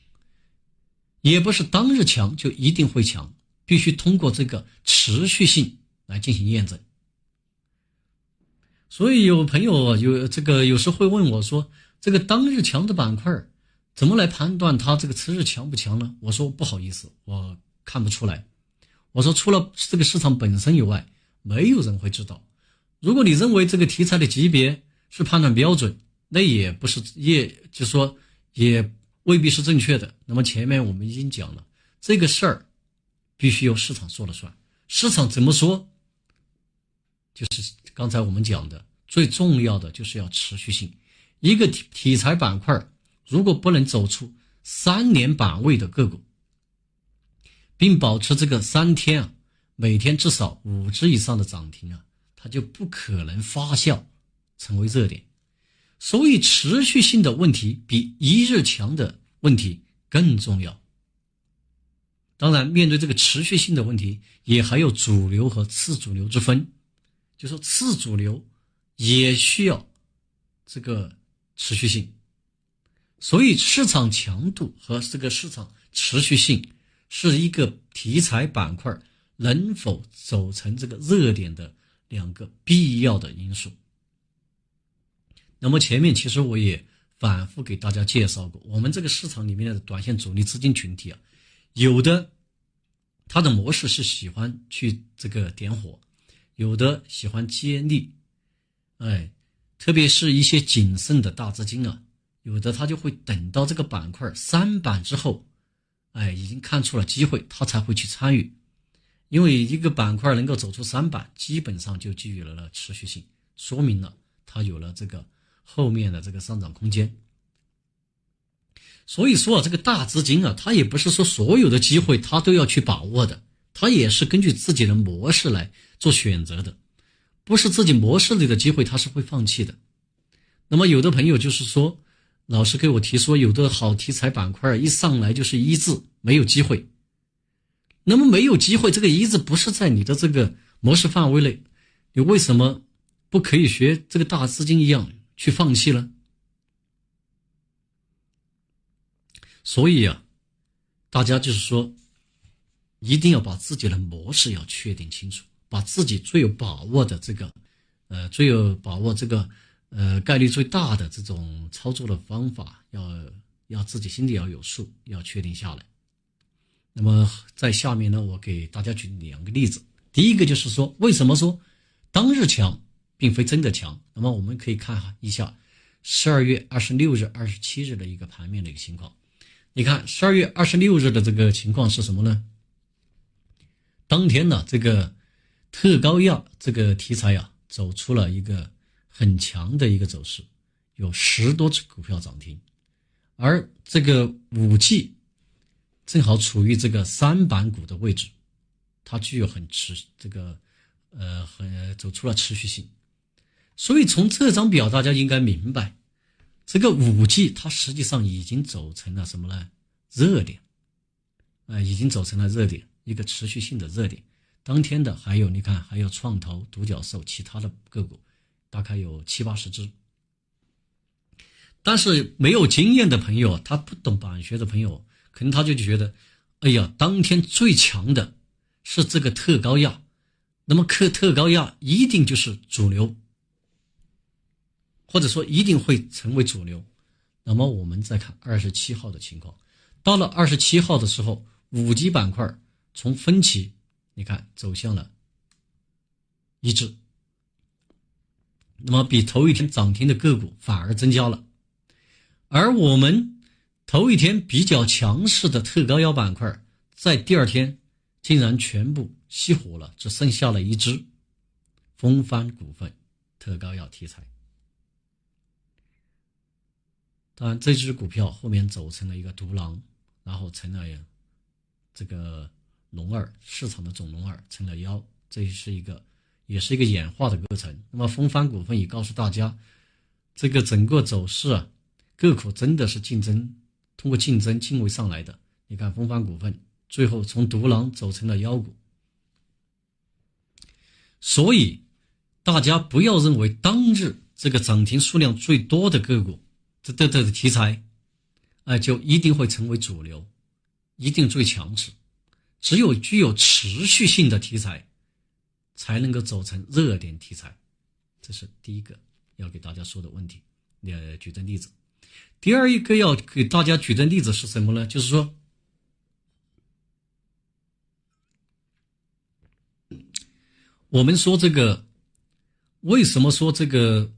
也不是当日强就一定会强，必须通过这个持续性来进行验证。所以有朋友有这个有时会问我说：“这个当日强的板块，怎么来判断它这个次日强不强呢？”我说：“不好意思，我看不出来。”我说：“除了这个市场本身以外，没有人会知道。如果你认为这个题材的级别是判断标准，那也不是，也就说也未必是正确的。那么前面我们已经讲了，这个事儿必须由市场说了算。市场怎么说？就是刚才我们讲的，最重要的就是要持续性。一个题题材板块如果不能走出三年板位的个股，并保持这个三天啊，每天至少五只以上的涨停啊，它就不可能发酵成为热点。所以持续性的问题比一日强的问题更重要。当然，面对这个持续性的问题，也还有主流和次主流之分。就说次主流也需要这个持续性，所以市场强度和这个市场持续性是一个题材板块能否走成这个热点的两个必要的因素。那么前面其实我也反复给大家介绍过，我们这个市场里面的短线主力资金群体啊，有的它的模式是喜欢去这个点火。有的喜欢接力，哎，特别是一些谨慎的大资金啊，有的他就会等到这个板块三板之后，哎，已经看出了机会，他才会去参与。因为一个板块能够走出三板，基本上就给予了了持续性，说明了它有了这个后面的这个上涨空间。所以说啊，这个大资金啊，他也不是说所有的机会他都要去把握的。他也是根据自己的模式来做选择的，不是自己模式里的机会他是会放弃的。那么有的朋友就是说，老师给我提说，有的好题材板块一上来就是一字没有机会。那么没有机会，这个一字不是在你的这个模式范围内，你为什么不可以学这个大资金一样去放弃呢？所以啊，大家就是说。一定要把自己的模式要确定清楚，把自己最有把握的这个，呃，最有把握这个，呃，概率最大的这种操作的方法，要要自己心里要有数，要确定下来。那么在下面呢，我给大家举两个例子。第一个就是说，为什么说当日强并非真的强？那么我们可以看一下十二月二十六日、二十七日的一个盘面的一个情况。你看十二月二十六日的这个情况是什么呢？当天呢，这个特高压这个题材呀，走出了一个很强的一个走势，有十多只股票涨停，而这个五 G 正好处于这个三板股的位置，它具有很持这个呃很走出了持续性，所以从这张表大家应该明白，这个五 G 它实际上已经走成了什么呢？热点，啊，已经走成了热点，一个持续性的热点。当天的还有你看，还有创投、独角兽，其他的个股。大概有七八十只，但是没有经验的朋友，他不懂板学的朋友，可能他就觉得，哎呀，当天最强的是这个特高压，那么克特高压一定就是主流，或者说一定会成为主流。那么我们再看二十七号的情况，到了二十七号的时候，五级板块从分歧，你看走向了一致。那么比头一天涨停的个股反而增加了，而我们头一天比较强势的特高压板块，在第二天竟然全部熄火了，只剩下了一只风帆股份特高压题材。当然，这只股票后面走成了一个独狼，然后成了这个龙二市场的总龙二，成了妖，这是一个。也是一个演化的过程。那么，风帆股份也告诉大家，这个整个走势啊，个股真的是竞争，通过竞争进位上来的。你看，风帆股份最后从独狼走成了妖股。所以，大家不要认为当日这个涨停数量最多的个股，这这这题材，哎，就一定会成为主流，一定最强势。只有具有持续性的题材。才能够走成热点题材，这是第一个要给大家说的问题。呃，举的例子。第二一个要给大家举的例子是什么呢？就是说，我们说这个，为什么说这个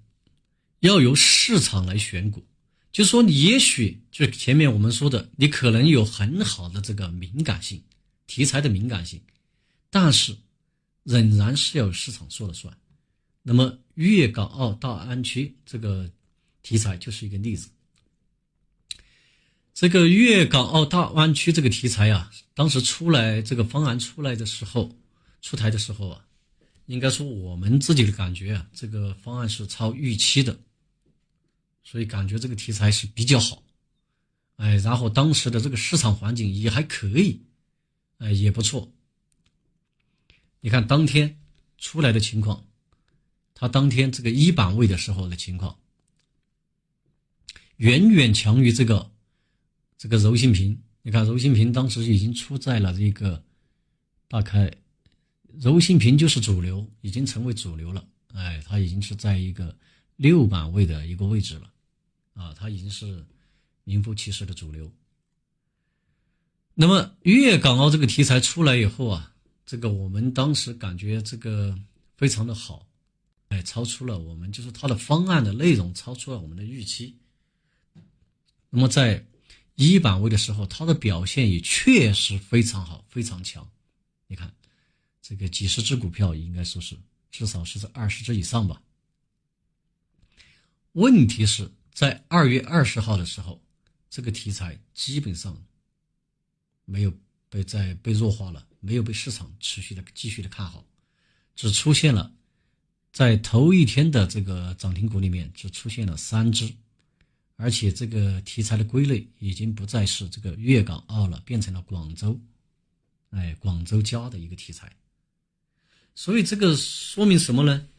要由市场来选股？就是说，你也许就前面我们说的，你可能有很好的这个敏感性，题材的敏感性，但是。仍然是要市场说了算。那么粤港澳大湾区这个题材就是一个例子。这个粤港澳大湾区这个题材啊，当时出来这个方案出来的时候，出台的时候啊，应该说我们自己的感觉啊，这个方案是超预期的，所以感觉这个题材是比较好。哎，然后当时的这个市场环境也还可以，哎，也不错。你看当天出来的情况，它当天这个一板位的时候的情况，远远强于这个这个柔性屏。你看柔性屏当时已经出在了这个大概柔性屏就是主流，已经成为主流了。哎，它已经是在一个六板位的一个位置了，啊，它已经是名副其实的主流。那么粤港澳这个题材出来以后啊。这个我们当时感觉这个非常的好，哎，超出了我们就是它的方案的内容超出了我们的预期。那么在一板位的时候，它的表现也确实非常好，非常强。你看，这个几十只股票应该说是至少是在二十只以上吧。问题是在二月二十号的时候，这个题材基本上没有被在被弱化了。没有被市场持续的继续的看好，只出现了在头一天的这个涨停股里面只出现了三只，而且这个题材的归类已经不再是这个粤港澳了，变成了广州，哎，广州加的一个题材。所以这个说明什么呢？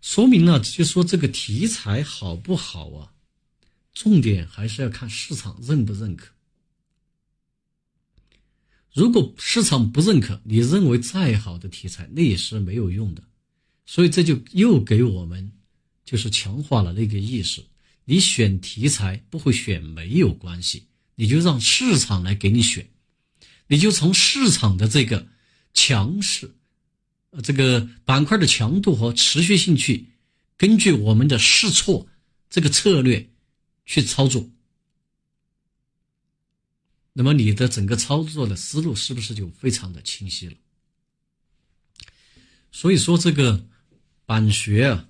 说明了就说这个题材好不好啊？重点还是要看市场认不认可。如果市场不认可，你认为再好的题材，那也是没有用的。所以这就又给我们就是强化了那个意识：你选题材不会选没有关系，你就让市场来给你选，你就从市场的这个强势，呃，这个板块的强度和持续性去，根据我们的试错这个策略去操作。那么你的整个操作的思路是不是就非常的清晰了？所以说这个板学啊，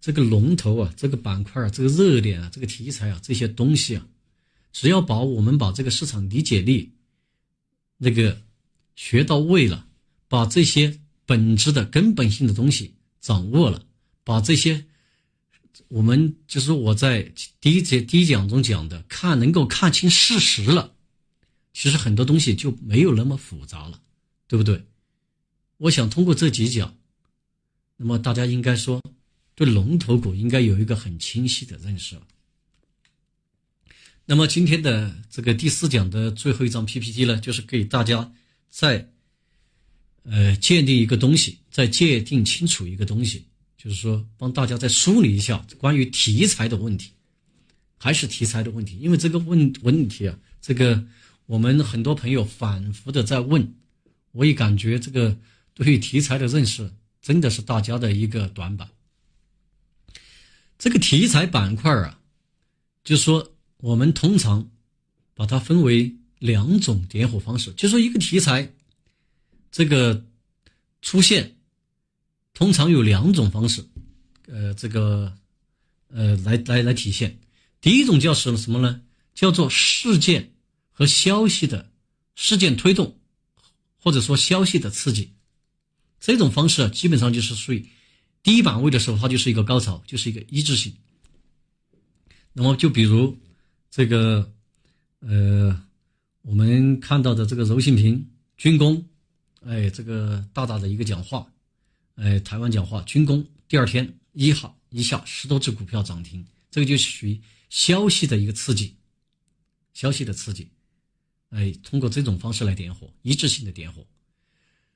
这个龙头啊，这个板块啊，这个热点啊，这个题材啊，这些东西啊，只要把我们把这个市场理解力那个学到位了，把这些本质的根本性的东西掌握了，把这些我们就是我在第一节第一讲中讲的，看能够看清事实了，其实很多东西就没有那么复杂了，对不对？我想通过这几讲，那么大家应该说。对龙头股应该有一个很清晰的认识了。那么今天的这个第四讲的最后一张 PPT 呢，就是给大家再呃鉴定一个东西，再界定清楚一个东西，就是说帮大家再梳理一下关于题材的问题，还是题材的问题。因为这个问问题啊，这个我们很多朋友反复的在问，我也感觉这个对于题材的认识真的是大家的一个短板。这个题材板块啊，就说我们通常把它分为两种点火方式，就说一个题材这个出现，通常有两种方式，呃，这个呃来来来体现。第一种叫什什么呢？叫做事件和消息的事件推动，或者说消息的刺激。这种方式啊，基本上就是属于。低板位的时候，它就是一个高潮，就是一个一致性。那么，就比如这个，呃，我们看到的这个柔性屏军工，哎，这个大大的一个讲话，哎，台湾讲话军工，第二天一号一下十多只股票涨停，这个就属于消息的一个刺激，消息的刺激，哎，通过这种方式来点火，一致性的点火。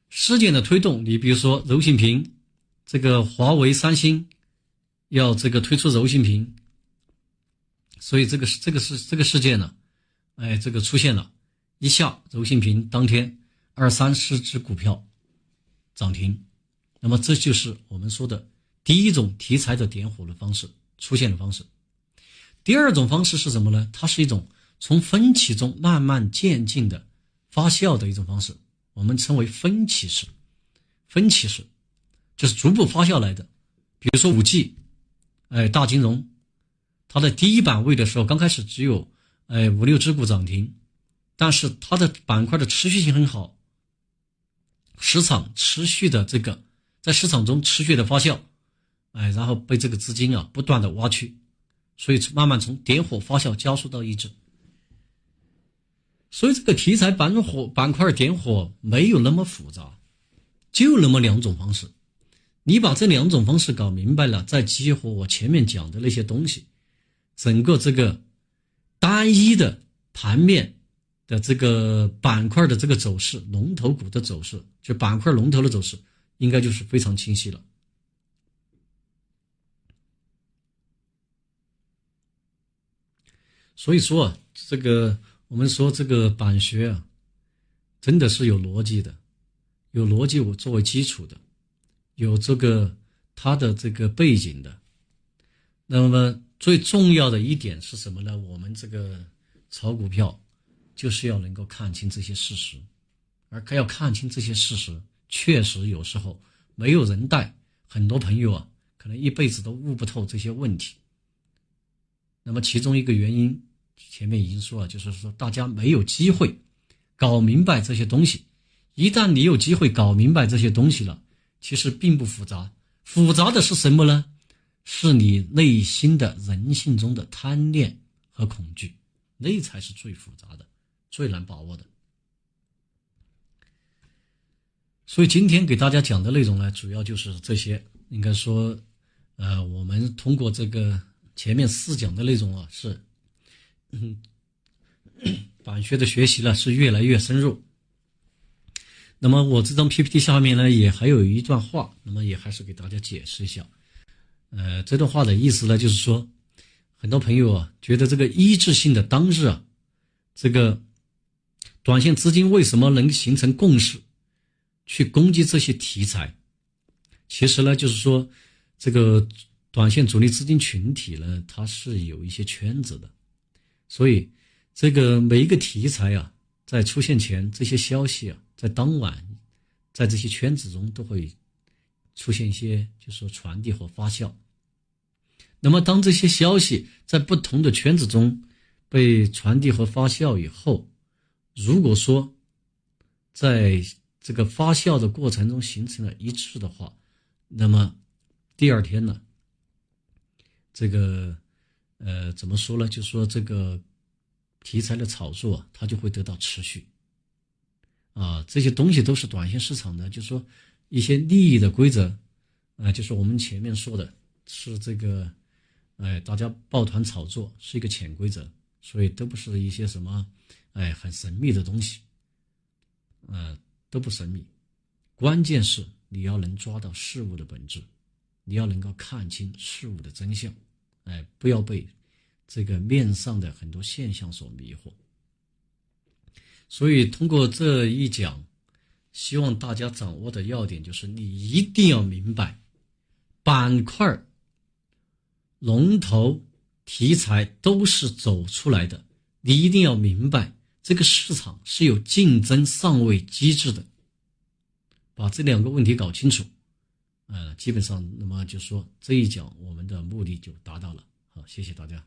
事件的推动，你比如说柔性屏。这个华为、三星要这个推出柔性屏，所以这个是这个是这个事件呢，哎，这个出现了，一下柔性屏当天二三十只股票涨停，那么这就是我们说的第一种题材的点火的方式出现的方式。第二种方式是什么呢？它是一种从分歧中慢慢渐进的发酵的一种方式，我们称为分歧式，分歧式。就是逐步发酵来的，比如说五 G，哎，大金融，它的第一板位的时候，刚开始只有哎五六只股涨停，但是它的板块的持续性很好，市场持续的这个在市场中持续的发酵，哎，然后被这个资金啊不断的挖去，所以慢慢从点火发酵加速到一致，所以这个题材板火板块点火没有那么复杂，就那么两种方式。你把这两种方式搞明白了，再激活我前面讲的那些东西，整个这个单一的盘面的这个板块的这个走势，龙头股的走势，就板块龙头的走势，应该就是非常清晰了。所以说啊，这个我们说这个板学啊，真的是有逻辑的，有逻辑我作为基础的。有这个它的这个背景的，那么最重要的一点是什么呢？我们这个炒股票就是要能够看清这些事实，而要看清这些事实，确实有时候没有人带，很多朋友啊，可能一辈子都悟不透这些问题。那么其中一个原因，前面已经说了，就是说大家没有机会搞明白这些东西。一旦你有机会搞明白这些东西了，其实并不复杂，复杂的是什么呢？是你内心的人性中的贪念和恐惧，那才是最复杂的、最难把握的。所以今天给大家讲的内容呢，主要就是这些。应该说，呃，我们通过这个前面四讲的内容啊，是，嗯，板学的学习呢是越来越深入。那么我这张 PPT 下面呢，也还有一段话，那么也还是给大家解释一下。呃，这段话的意思呢，就是说，很多朋友啊，觉得这个一致性的当日啊，这个短线资金为什么能形成共识，去攻击这些题材？其实呢，就是说，这个短线主力资金群体呢，它是有一些圈子的，所以这个每一个题材啊，在出现前，这些消息啊。在当晚，在这些圈子中都会出现一些，就是说传递和发酵。那么，当这些消息在不同的圈子中被传递和发酵以后，如果说在这个发酵的过程中形成了一致的话，那么第二天呢，这个呃怎么说呢？就说这个题材的炒作，它就会得到持续啊。这些东西都是短线市场的，就说一些利益的规则啊，就是我们前面说的是这个。哎，大家抱团炒作是一个潜规则，所以都不是一些什么，哎，很神秘的东西，呃，都不神秘。关键是你要能抓到事物的本质，你要能够看清事物的真相，哎，不要被这个面上的很多现象所迷惑。所以通过这一讲，希望大家掌握的要点就是，你一定要明白板块龙头题材都是走出来的，你一定要明白，这个市场是有竞争上位机制的。把这两个问题搞清楚，呃，基本上，那么就说这一讲我们的目的就达到了。好，谢谢大家。